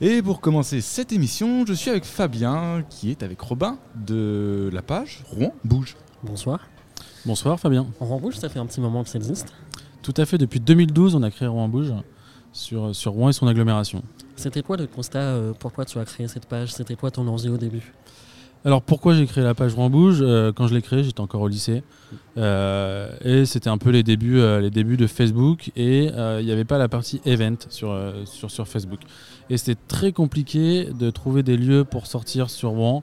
Et pour commencer cette émission, je suis avec Fabien qui est avec Robin de la page Rouen Bouge. Bonsoir. Bonsoir Fabien. Rouen Bouge, ça fait un petit moment que ça existe. Tout à fait, depuis 2012, on a créé Rouen Bouge sur, sur Rouen et son agglomération. C'était quoi le constat euh, Pourquoi tu as créé cette page? C'était quoi ton envie au début? Alors pourquoi j'ai créé la page Rouen Bouge Euh, Quand je l'ai créée, j'étais encore au lycée. Euh, et c'était un peu les débuts, euh, les débuts de Facebook. Et euh, il n'y avait pas la partie event sur, sur, sur Facebook. Et c'était très compliqué de trouver des lieux pour sortir sur Rouen.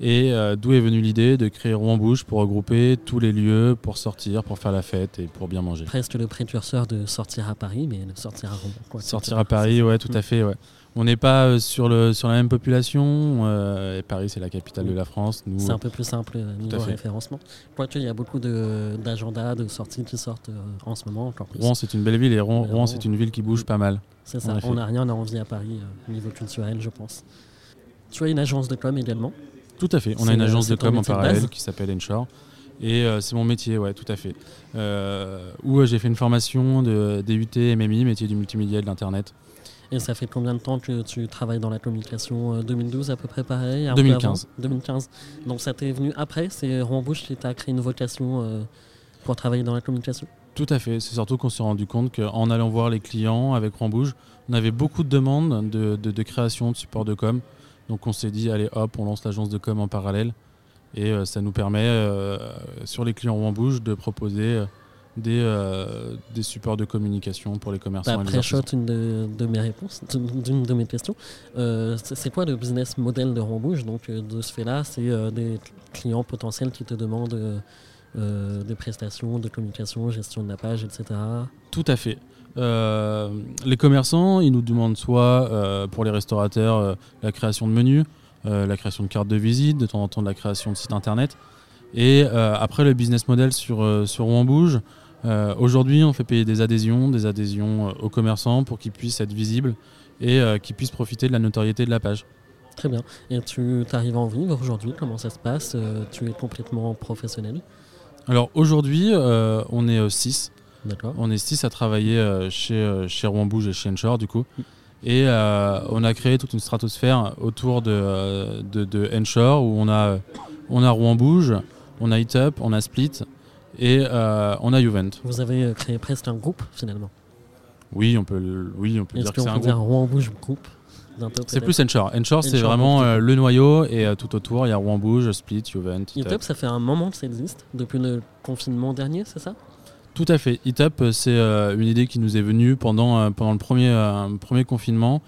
Et d'où est venue l'idée de créer Rouen Bouge pour regrouper tous les lieux pour sortir, pour faire la fête et pour bien manger. Presque le précurseur de sortir à Paris, mais de sortir à Rouen. quoi. Sortir à Paris, ouais, tout à fait, ouais. On n'est pas euh, sur, le, sur la même population. euh, et Paris, c'est la capitale de la France. C'est un peu plus simple euh, niveau référencement. Il y a beaucoup de- d'agendas, de, sorties qui sortent euh, en ce moment, encore plus. Rouen, c'est une belle ville et Rouen, c'est une ville qui bouge pas mal. C'est ça, on n'a rien à envier à Paris euh, au niveau culturel, je pense. Tu as une agence de com également. Tout à fait. On a une euh, agence de com en parallèle base qui s'appelle Enshore. Et euh, c'est mon métier, ouais, tout à fait. Euh, où euh, j'ai fait une formation de DUT, MMI, métier du multimédia et de l'Internet. Et ça fait combien de temps que tu travailles dans la communication euh, 2012 à peu près pareil un peu 2015. avant 2015. Donc ça t'est venu après C'est Rouen Bouche qui t'a créé une vocation euh, pour travailler dans la communication? Tout à fait. C'est surtout qu'on s'est rendu compte qu'en allant voir les clients avec Rambouge, on avait beaucoup de demandes de, de- de création de support de com. Donc on s'est dit, allez hop, on lance l'agence de com en parallèle. Et euh, ça nous permet, euh, sur les clients Rambouge, de proposer euh, des, euh, des supports de communication pour les commerçants. Les pré-shot une de, de mes réponses, d'une de mes questions. Euh, c'est quoi le business model de Rouen Bouge Donc euh, de ce fait-là, c'est euh, des clients potentiels qui te demandent des prestations de communication, gestion de la page, etc. Tout à fait. Les commerçants, ils nous demandent soit pour les restaurateurs la création de menus, la création de cartes de visite, de temps en temps de la création de sites internet. Et après le business model sur, sur Rouen Bouge, euh, aujourd'hui on fait payer des adhésions, des adhésions euh, aux commerçants pour qu'ils puissent être visibles et euh, qu'ils puissent profiter de la notoriété de la page. Très bien. Et tu arrives à en vivre aujourd'hui? Comment ça se passe? Euh, Tu es complètement professionnel? Alors aujourd'hui euh, on est 6 D'accord. On est six à travailler euh, chez, euh, chez Rouen Bouge et chez Enshore du coup. Et euh, on a créé toute une stratosphère autour de, euh, de, de Enshore où on a, on a Rouen Bouge, on a Hitup, on a Split et euh, on a Juvent. Vous avez euh, créé presque un groupe finalement. Oui, on peut, oui, on peut dire que c'est un groupe. Rouen Bouge groupe C'est plus Enshore. Enshore, c'est vraiment euh, le noyau et euh, tout autour, il y a Rouen Bouge, Split, Juvent, Hitup. YouTube, ça fait un moment que ça existe, depuis le confinement dernier, c'est ça? Tout à fait. Hitup, euh, c'est une idée qui nous est venue pendant, pendant le premier, premier confinement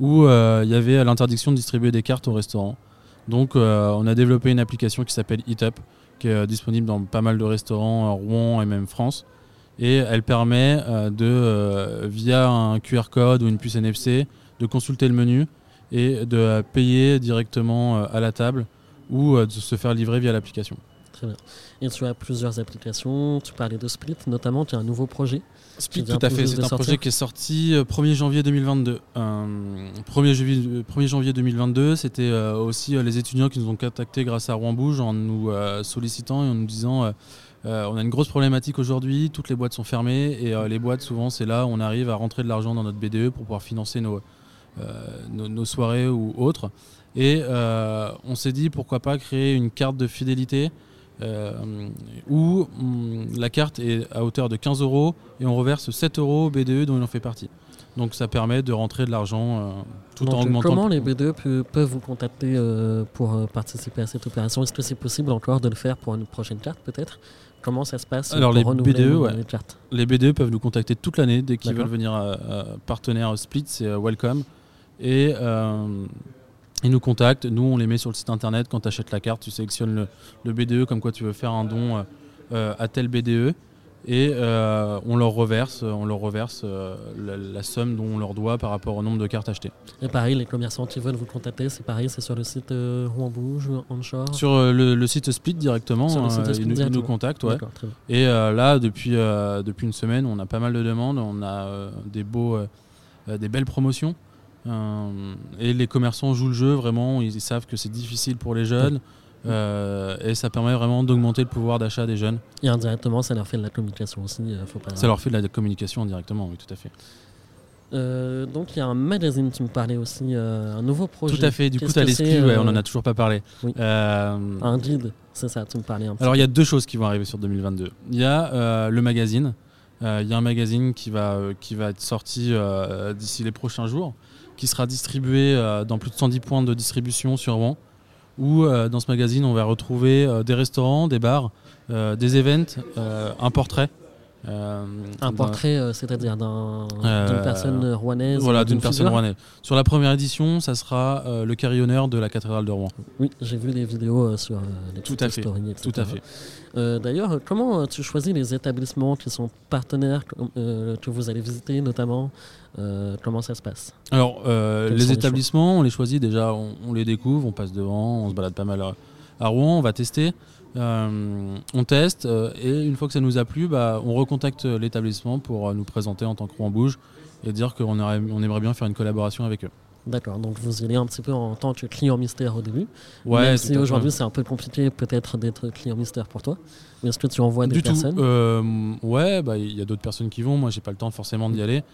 où il y avait l'interdiction de distribuer des cartes au restaurant. Donc on a développé une application qui s'appelle Hitup, euh, disponible dans pas mal de restaurants, euh, Rouen et même France. Et elle permet euh, de, via un QR code ou une puce NFC, de consulter le menu et de payer directement à la table ou de se faire livrer via l'application. Très bien. Et tu as plusieurs applications, tu parlais de Split notamment, tu as un nouveau projet. Split, tout à fait. C'est un projet qui est sorti euh, 1er janvier 2022. Euh, 1er, janvier, 1er janvier 2022, c'était euh, aussi euh, les étudiants qui nous ont contactés grâce à Rouen Bouge en nous euh, sollicitant et en nous disant euh, euh, on a une grosse problématique aujourd'hui, toutes les boîtes sont fermées et euh, les boîtes, souvent, c'est là où on arrive à rentrer de l'argent dans notre BDE pour pouvoir financer nos, euh, nos, nos soirées ou autres. Et euh, on s'est dit pourquoi pas créer une carte de fidélité euh, où hum, la carte est à hauteur de 15 euros et on reverse 7 euros au BDE dont il en fait partie. Donc ça permet de rentrer de l'argent euh, tout Donc, en euh, augmentant. Comment le- les BDE pe- peuvent vous contacter euh, pour euh, participer à cette opération? Est-ce que c'est possible encore de le faire pour une prochaine carte peut-être? Comment ça se passe Alors, pour les BDE, les- ouais. les cartes Les BDE peuvent nous contacter toute l'année dès qu'ils veulent venir euh, euh, partenaire Split, c'est euh, welcome. Et euh, ils nous contactent, nous on les met sur le site internet. Quand tu achètes la carte, tu sélectionnes le, le BDE comme quoi tu veux faire un don euh, euh, à tel BDE. Et euh, on leur reverse, on leur reverse euh, la, la somme dont on leur doit par rapport au nombre de cartes achetées. Et pareil, les commerçants qui veulent vous contacter, c'est pareil, c'est sur le site Rouen Bouge, Onshore Sur le, le site Split directement, Sur le site Split ils, nous- ils nous directement. contactent. Ouais. Et là, depuis, depuis une semaine, on a pas mal de demandes, on a des, beaux, des belles promotions. Euh, et les commerçants jouent le jeu, vraiment, ils savent que c'est difficile pour les jeunes. euh, et ça permet vraiment d'augmenter le pouvoir d'achat des jeunes. Et indirectement, ça leur fait de la communication aussi. euh, faut pas... Ça leur fait de la communication directement, oui, tout à fait. Euh, donc il y a un magazine, tu me parlais aussi, euh, un nouveau projet. Tout à fait, du coup, tu as ouais, euh, on en a toujours pas parlé. oui. Un guide, c'est ça, tu me parlais un petit Alors il y a deux choses qui vont arriver sur 2022. Il y a le magazine. Il y a un magazine qui va, qui va être sorti d'ici les prochains jours, qui sera distribué euh, dans plus de 110 points de distribution sur Rouen. Où euh, dans ce magazine on va retrouver euh, des restaurants, des bars, des events, un portrait. Euh, Un d'un- portrait, euh, c'est-à-dire Euh, d'une personne rouennaise. Voilà, d'une personne rouennaise. Sur la première édition, ça sera le carillonneur de la cathédrale de Rouen. Oui, j'ai vu des vidéos sur les Tout à fait, stories, etc. Tout à fait. D'ailleurs, comment tu choisis les établissements qui sont partenaires, que vous allez visiter notamment Comment ça se passe? Alors, les les établissements, on les choisit déjà, on, on les découvre, on passe devant, on se balade pas mal à, à Rouen, on va tester. Euh, on teste euh, et une fois que ça nous a plu, bah, on recontacte l'établissement pour euh, nous présenter en tant que Rouen Bouge et dire qu'on on aimerait bien faire une collaboration avec eux. D'accord, donc vous y allez un petit peu en tant que client mystère au début. Ouais, Même si aujourd'hui c'est un peu compliqué peut-être d'être client mystère pour toi. Mais est-ce que tu envoies des du personnes? Tout. Ouais, bah, il y a d'autres personnes qui vont. Moi, j'ai pas le temps forcément d'y aller.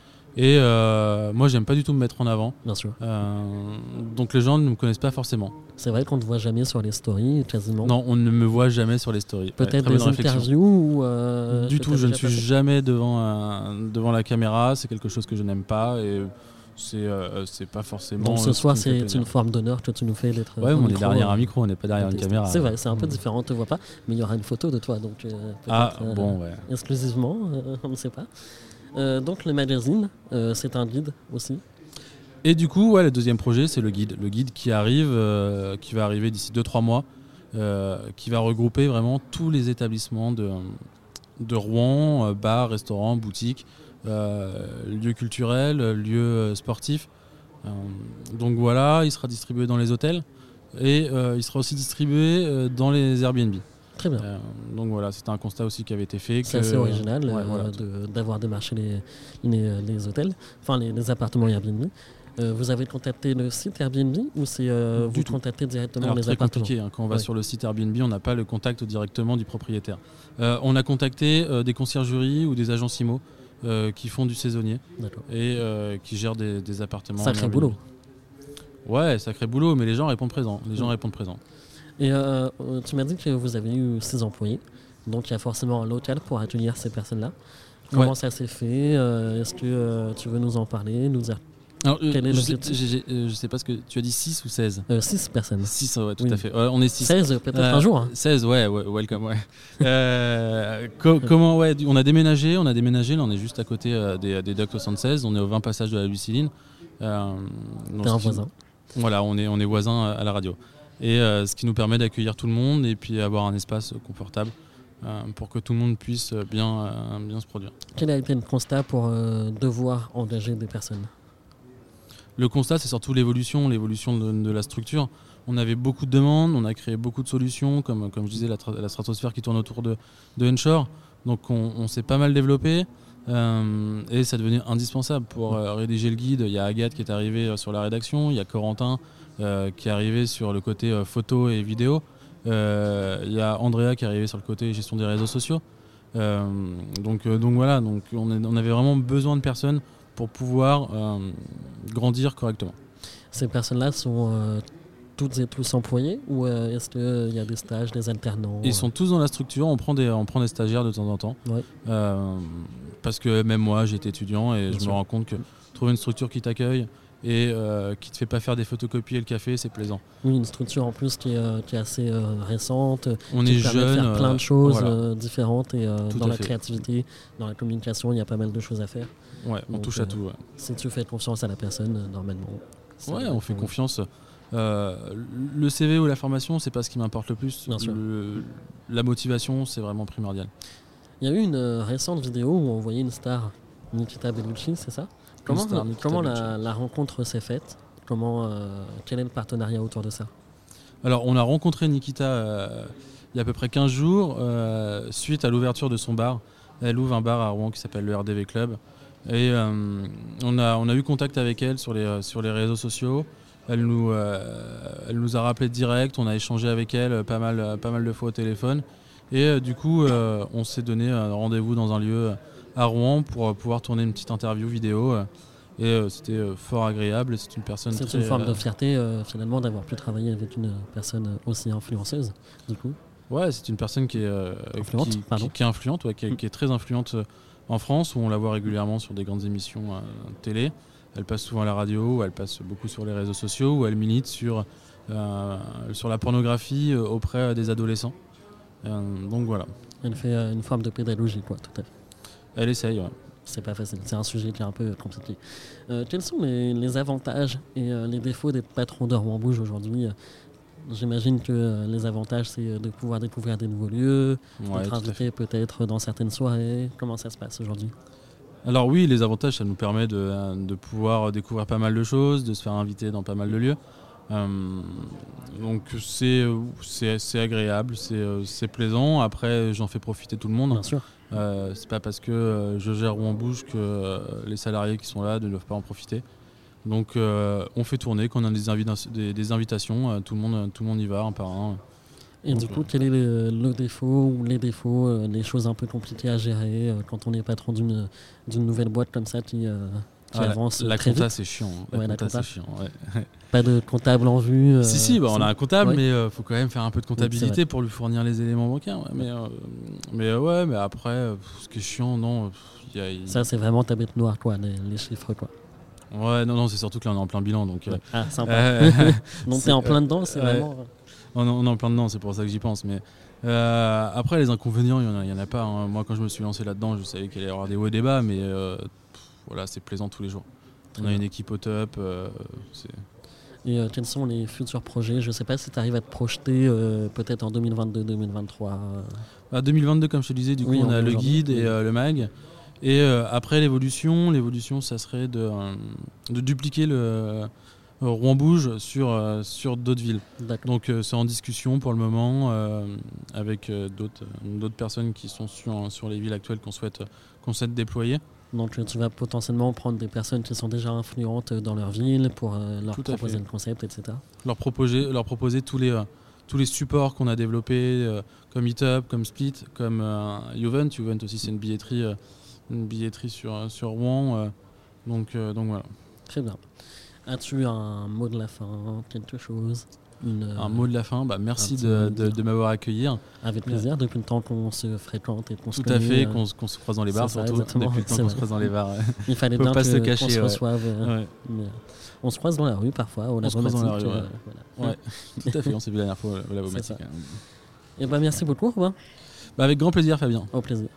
Et euh, moi, j'aime pas du tout me mettre en avant. Bien sûr. Euh, donc les gens ne me connaissent pas forcément. C'est vrai qu'on ne te voit jamais sur les stories, quasiment. Non, on ne me voit jamais sur les stories. Ouais, Peut-être très des interviews ou. euh, du tout, je ne suis jamais devant, un- devant la caméra. C'est quelque chose que je n'aime pas et c'est euh, pas forcément. Donc euh, ce ce soir, c'est une forme d'honneur que tu nous fais d'être. Ouais, on est derrière euh, un micro, on n'est pas derrière une caméra. C'est vrai, c'est un peu Mm. différent, on te voit pas, mais il y aura une photo de toi, donc euh, Ah euh, bon, ouais. exclusivement, euh, on ne sait pas. Euh, donc le magazine, euh, c'est un guide aussi. Et du coup, ouais, le deuxième projet, c'est le guide. Le guide qui arrive, euh, qui va arriver d'ici 2-3 mois, qui va regrouper vraiment tous les établissements de, Rouen, bars, restaurants, boutiques, lieux culturels, lieux sportifs. Donc voilà, il sera distribué dans les hôtels et il sera aussi distribué dans les Airbnb. Très bien. Euh, donc voilà, c'était un constat aussi qui avait été fait. C'est assez original Ouais, euh, voilà. d'avoir démarché les, les, les hôtels, enfin les, les appartements Airbnb. Euh, vous avez contacté le site Airbnb ou c'est euh, vous tout. contactez directement Alors, les très appartements compliqué, hein. quand on va Ouais. sur le site Airbnb, on n'a pas le contact directement du propriétaire. Euh, on a contacté euh, des conciergeries ou des agents IMO euh, qui font du saisonnier et euh, qui gèrent des, des appartements. Sacré boulot. Ouais, sacré boulot, mais les gens répondent présents. Les gens Mm. répondent présents. Et euh, euh, tu m'as dit que vous avez eu six employés, donc il y a forcément un local pour accueillir ces personnes-là. Comment Ouais. ça s'est fait Euh, Est-ce que euh, tu veux nous en parler nous dire Alors, Quel est je, sais, je sais pas ce que tu as dit 6 ou 16 euh, Six personnes. 6, ouais, tout Oui. à fait. Ouais, on est 6. 16 peut-être un jour. hein. 16, ouais, welcome, ouais. Co- comment, ouais, on a déménagé, on a déménagé, là on est juste à côté des, des Docks 76, on est au 20 passage de la Luciline. T'es un voisin. Voilà, on est, on est voisins à la radio. Et euh, ce qui nous permet d'accueillir tout le monde et puis avoir un espace confortable euh, pour que tout le monde puisse bien, euh, bien se produire. Quel a été le constat pour devoir engager des personnes? Le constat, c'est surtout l'évolution, l'évolution de, de la structure. On avait beaucoup de demandes, on a créé beaucoup de solutions, comme, comme je disais, la, tra- la stratosphère qui tourne autour de, de Henshaw. Donc on, on s'est pas mal développé euh, et ça devenait indispensable pour euh, rédiger le guide. Il y a Agathe qui est arrivée euh, sur la rédaction, il y a Corentin qui est arrivé sur le côté photo et vidéo, il y a Andrea qui est arrivé sur le côté gestion des réseaux sociaux. Donc, donc voilà, donc on, on avait vraiment besoin de personnes pour pouvoir grandir correctement. Ces personnes-là sont toutes et tous employés ou euh, est-ce qu'il y a des stages, des alternants? Ils sont tous dans la structure, on prend des, on prend des stagiaires de temps en temps. Ouais. Euh, parce que même moi, j'étais étudiant et Bien je sûr. me rends compte que trouver une structure qui t'accueille et euh, qui te fait pas faire des photocopies et le café, c'est plaisant. Oui, une structure en plus qui est, euh, qui est assez euh, récente, On qui est permet de jeune. faire plein euh, de choses voilà. euh, différentes et euh, dans la fait. créativité, dans la communication, il y a pas mal de choses à faire. Ouais, on donc, touche euh, à tout. ouais. Si tu fais confiance à la personne, euh, normalement. Ouais, on fait euh, confiance. Euh, le CV ou la formation, c'est pas ce qui m'importe le plus. Bien sûr. Le- la motivation, c'est vraiment primordial. Il y a eu une euh, récente vidéo où on voyait une star, Nikita Bellucci, c'est ça? Comment, star, Nikita comment la, Bellucci. la rencontre s'est faite? Comment, euh, Quel est le partenariat autour de ça? Alors, on a rencontré Nikita il y a à peu près 15 jours, suite à l'ouverture de son bar. Elle ouvre un bar à Rouen qui s'appelle le RDV Club. Et on, a, on a eu contact avec elle sur les, sur les réseaux sociaux. Elle nous, euh, elle nous a rappelé direct, on a échangé avec elle euh, pas mal, euh, pas mal de fois au téléphone. Et du coup, on s'est donné un rendez-vous dans un lieu à Rouen pour pouvoir tourner une petite interview vidéo. Et euh, c'était euh, fort agréable. C'est une personne C'est une forme euh, de fierté finalement d'avoir pu travailler avec une personne aussi influenceuse, du coup. Ouais, c'est une personne qui est, Influente, qui, pardon. qui- qui est influente, ouais, qui, est, qui est très influente en France, où on la voit régulièrement sur des grandes émissions télé. Elle passe souvent à la radio, elle passe beaucoup sur les réseaux sociaux, où elle milite sur, euh, sur la pornographie euh, auprès des adolescents. Euh, donc voilà, Elle fait euh, une forme de pédagogie, quoi, tout à fait. elle essaye. ouais. C'est pas facile, c'est un sujet qui est un peu compliqué. Euh, quels sont les, les avantages et euh, les défauts des patrons de Rouen Bouge aujourd'hui? Euh, J'imagine que euh, les avantages, c'est euh, de pouvoir découvrir des nouveaux lieux, Ouais, d'être invité peut-être dans certaines soirées. Comment ça se passe aujourd'hui? Alors oui, les avantages, ça nous permet de, de pouvoir découvrir pas mal de choses, de se faire inviter dans pas mal de lieux. Euh, donc c'est agréable, c'est c'est plaisant. Après, j'en fais profiter tout le monde. Bien sûr. Euh, c'est pas parce que euh, je gère Rouen Bouge que les salariés qui sont là ne doivent pas en profiter. Donc euh, on fait tourner, quand on a des, invita- des- des invitations, tout, le monde, tout le monde y va un par un. Et du coup, quel est le, le défaut ou les défauts, euh, les choses un peu compliquées à gérer euh, quand on est patron d'une d'une nouvelle boîte comme ça qui, euh, qui Ah, la- avance la très compta c'est chiant. hein. La Ouais, la compta chiant. ouais. Pas de comptable en vue si si, bah, on a un comptable, Ouais. mais il faut quand même faire un peu de comptabilité pour lui fournir les éléments bancaires. ouais. Mais, mais ouais, mais après, pff, ce qui est chiant, non. pff, il y a- il- Ça, c'est vraiment ta bête noire, quoi, les, les chiffres, quoi. Ouais, non, non, c'est surtout que là on est en plein bilan, donc. euh. Ah, sympa. euh, Donc, t'es c'est- en plein dedans, c'est vraiment. On, on est en plein dedans, c'est pour ça que j'y pense. Mais euh, après, les inconvénients, il n'y en, en a pas. hein. Moi, quand je me suis lancé là-dedans, je savais qu'il allait y avoir des hauts et des bas, mais euh, pff, voilà, c'est plaisant tous les jours. On a une équipe au top. euh, Et quels sont les futurs projets? Je sais pas si tu arrives à te projeter peut-être en 2022-2023. euh, À 2022, comme je te disais, du coup, Oui, on a le guide et le mag. Et après l'évolution, l'évolution, ça serait de, de dupliquer le Rouen Bouge sur, euh, sur d'autres villes. Donc euh, c'est en discussion pour le moment euh, avec euh, d'autres euh, d'autres personnes qui sont sur, sur les villes actuelles qu'on souhaite, qu'on souhaite déployer. Donc, euh, tu vas potentiellement prendre des personnes qui sont déjà influentes dans leur ville pour euh, leur proposer fait. le concept, etc. Leur proposer, leur proposer tous, les, euh, tous les supports qu'on a développés, euh, comme Meetup, comme Split, comme euh, Juvent. Juvent aussi, c'est une billetterie, euh, une billetterie sur, euh, sur Rouen. euh, donc, euh, donc voilà. Très bien. As-tu un mot de la fin, quelque chose Une, euh, Un mot de la fin, bah, merci de, de m'avoir accueilli. Avec plaisir, depuis le temps qu'on se fréquente et qu'on se Tout à fait, euh, qu'on se- qu'on se croise dans les bars, ça, surtout. Depuis le temps qu'on se croise dans les bars. Il fallait bien pas que- se cacher, se ouais. reçoive. euh, Ouais, mais, euh, on se croise dans la rue parfois, au On se croise dans la rue, ouais. euh, voilà. Tout à fait, on s'est vu la dernière fois au C'est Lavomatique. ça. hein. Et ben merci beaucoup, Robin. Bah, avec grand plaisir, Fabien. Au plaisir.